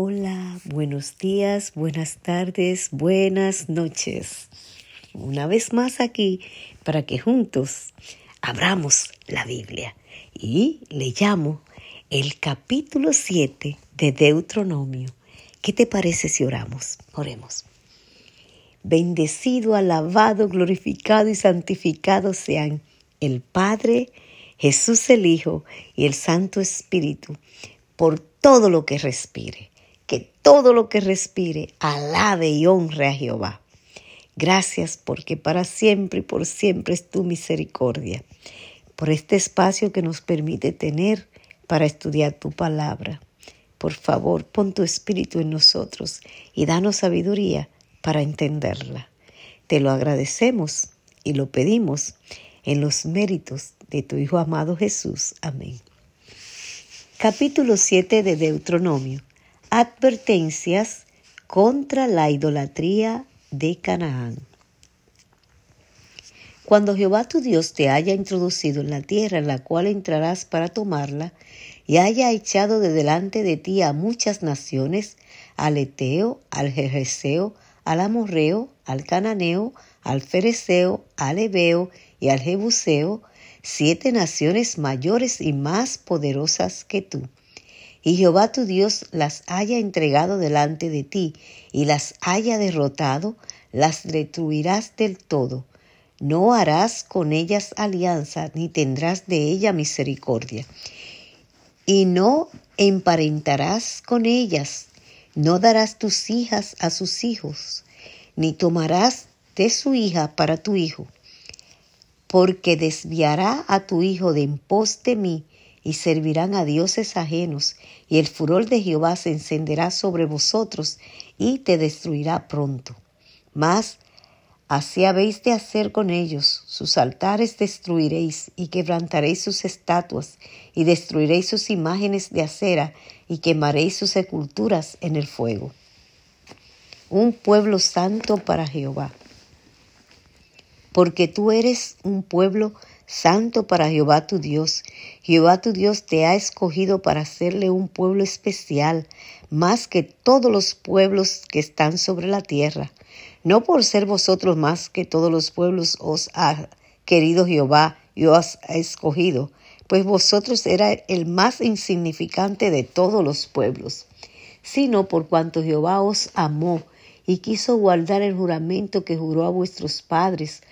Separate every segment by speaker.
Speaker 1: Hola, buenos días, buenas tardes, buenas noches. Una vez más aquí para que juntos abramos la Biblia y le llamo el capítulo 7 de Deuteronomio. ¿Qué te parece si oramos? Oremos. Bendecido, alabado, glorificado y santificado sean el Padre, Jesús el Hijo y el Santo Espíritu por todo lo que respire que todo lo que respire alabe y honre a Jehová. Gracias porque para siempre y por siempre es tu misericordia, por este espacio que nos permite tener para estudiar tu palabra. Por favor, pon tu espíritu en nosotros y danos sabiduría para entenderla. Te lo agradecemos y lo pedimos en los méritos de tu Hijo amado Jesús. Amén. Capítulo 7 de Deuteronomio advertencias contra la idolatría de Canaán. Cuando Jehová tu Dios te haya introducido en la tierra en la cual entrarás para tomarla, y haya echado de delante de ti a muchas naciones, al Eteo, al Jerjeseo, al Amorreo, al Cananeo, al Fereceo, al Ebeo y al Jebuseo, siete naciones mayores y más poderosas que tú y Jehová tu Dios las haya entregado delante de ti y las haya derrotado, las destruirás del todo. No harás con ellas alianza, ni tendrás de ella misericordia. Y no emparentarás con ellas, no darás tus hijas a sus hijos, ni tomarás de su hija para tu hijo, porque desviará a tu hijo de en pos de mí, y servirán a dioses ajenos, y el furor de Jehová se encenderá sobre vosotros y te destruirá pronto. Mas así habéis de hacer con ellos, sus altares destruiréis y quebrantaréis sus estatuas, y destruiréis sus imágenes de acera, y quemaréis sus sepulturas en el fuego. Un pueblo santo para Jehová. Porque tú eres un pueblo santo para Jehová tu Dios. Jehová tu Dios te ha escogido para hacerle un pueblo especial, más que todos los pueblos que están sobre la tierra. No por ser vosotros más que todos los pueblos os ha querido Jehová y os ha escogido, pues vosotros era el más insignificante de todos los pueblos, sino por cuanto Jehová os amó y quiso guardar el juramento que juró a vuestros padres,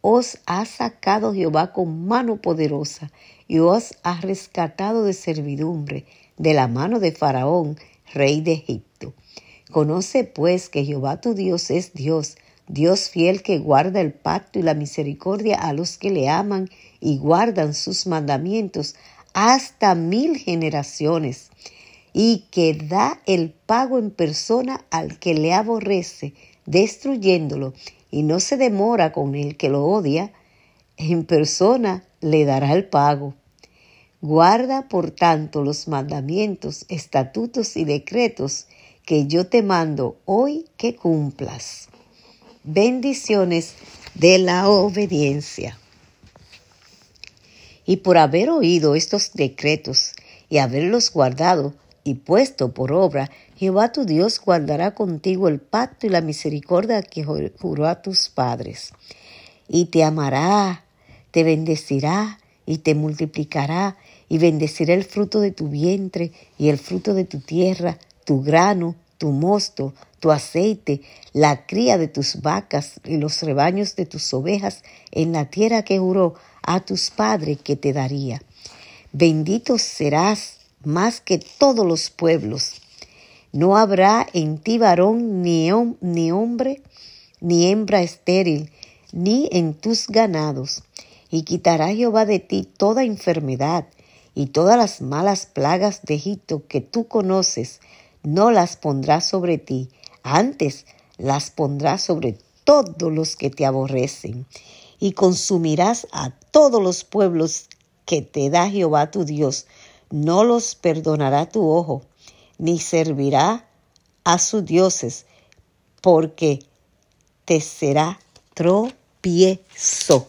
Speaker 1: os ha sacado Jehová con mano poderosa y os ha rescatado de servidumbre de la mano de Faraón, rey de Egipto. Conoce pues que Jehová tu Dios es Dios, Dios fiel que guarda el pacto y la misericordia a los que le aman y guardan sus mandamientos hasta mil generaciones, y que da el pago en persona al que le aborrece, destruyéndolo, y no se demora con el que lo odia, en persona le dará el pago. Guarda, por tanto, los mandamientos, estatutos y decretos que yo te mando hoy que cumplas. Bendiciones de la obediencia. Y por haber oído estos decretos y haberlos guardado y puesto por obra, Jehová tu Dios guardará contigo el pacto y la misericordia que juró a tus padres. Y te amará, te bendecirá y te multiplicará, y bendecirá el fruto de tu vientre y el fruto de tu tierra, tu grano, tu mosto, tu aceite, la cría de tus vacas y los rebaños de tus ovejas en la tierra que juró a tus padres que te daría. Bendito serás más que todos los pueblos no habrá en ti varón ni, hombre, ni hembra estéril, ni en tus ganados. Y quitará Jehová de ti toda enfermedad y todas las malas plagas de Egipto que tú conoces, no las pondrá sobre ti, antes las pondrá sobre todos los que te aborrecen. Y consumirás a todos los pueblos que te da Jehová tu Dios, no los perdonará tu ojo ni servirá a sus dioses, porque te será tropiezo.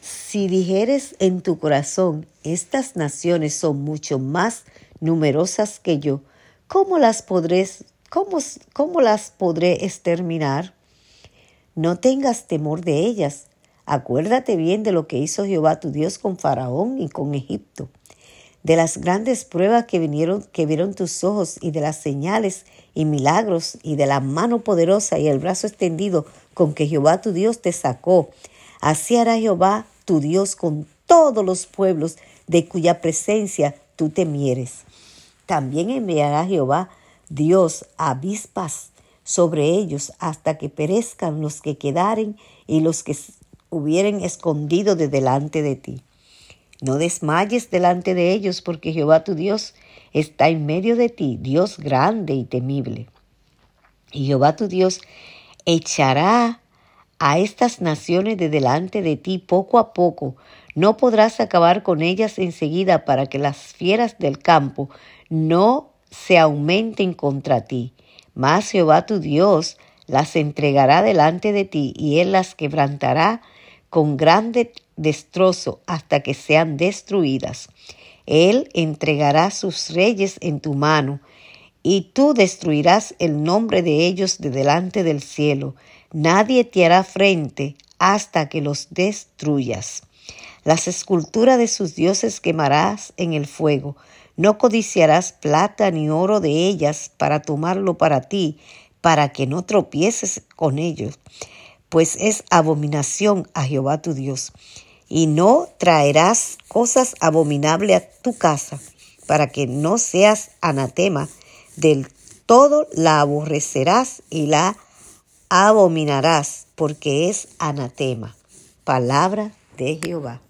Speaker 1: Si dijeres en tu corazón, estas naciones son mucho más numerosas que yo, ¿cómo las cómo, cómo las podré exterminar? No tengas temor de ellas. Acuérdate bien de lo que hizo Jehová tu Dios con Faraón y con Egipto, de las grandes pruebas que vinieron, que vieron tus ojos y de las señales y milagros y de la mano poderosa y el brazo extendido con que Jehová tu Dios te sacó. Así hará Jehová tu Dios con todos los pueblos de cuya presencia tú temieres. También enviará Jehová Dios avispas sobre ellos hasta que perezcan los que quedaren y los que hubieren escondido de delante de ti. No desmayes delante de ellos, porque Jehová tu Dios está en medio de ti, Dios grande y temible. Y Jehová tu Dios echará a estas naciones de delante de ti poco a poco. No podrás acabar con ellas enseguida para que las fieras del campo no se aumenten contra ti. Mas Jehová tu Dios las entregará delante de ti y él las quebrantará con grande destrozo hasta que sean destruidas. Él entregará sus reyes en tu mano y tú destruirás el nombre de ellos de delante del cielo. Nadie te hará frente hasta que los destruyas. Las esculturas de sus dioses quemarás en el fuego. No codiciarás plata ni oro de ellas para tomarlo para ti, para que no tropieces con ellos, pues es abominación a Jehová tu Dios. Y no traerás cosas abominables a tu casa, para que no seas anatema. Del todo la aborrecerás y la abominarás, porque es anatema. Palabra de Jehová.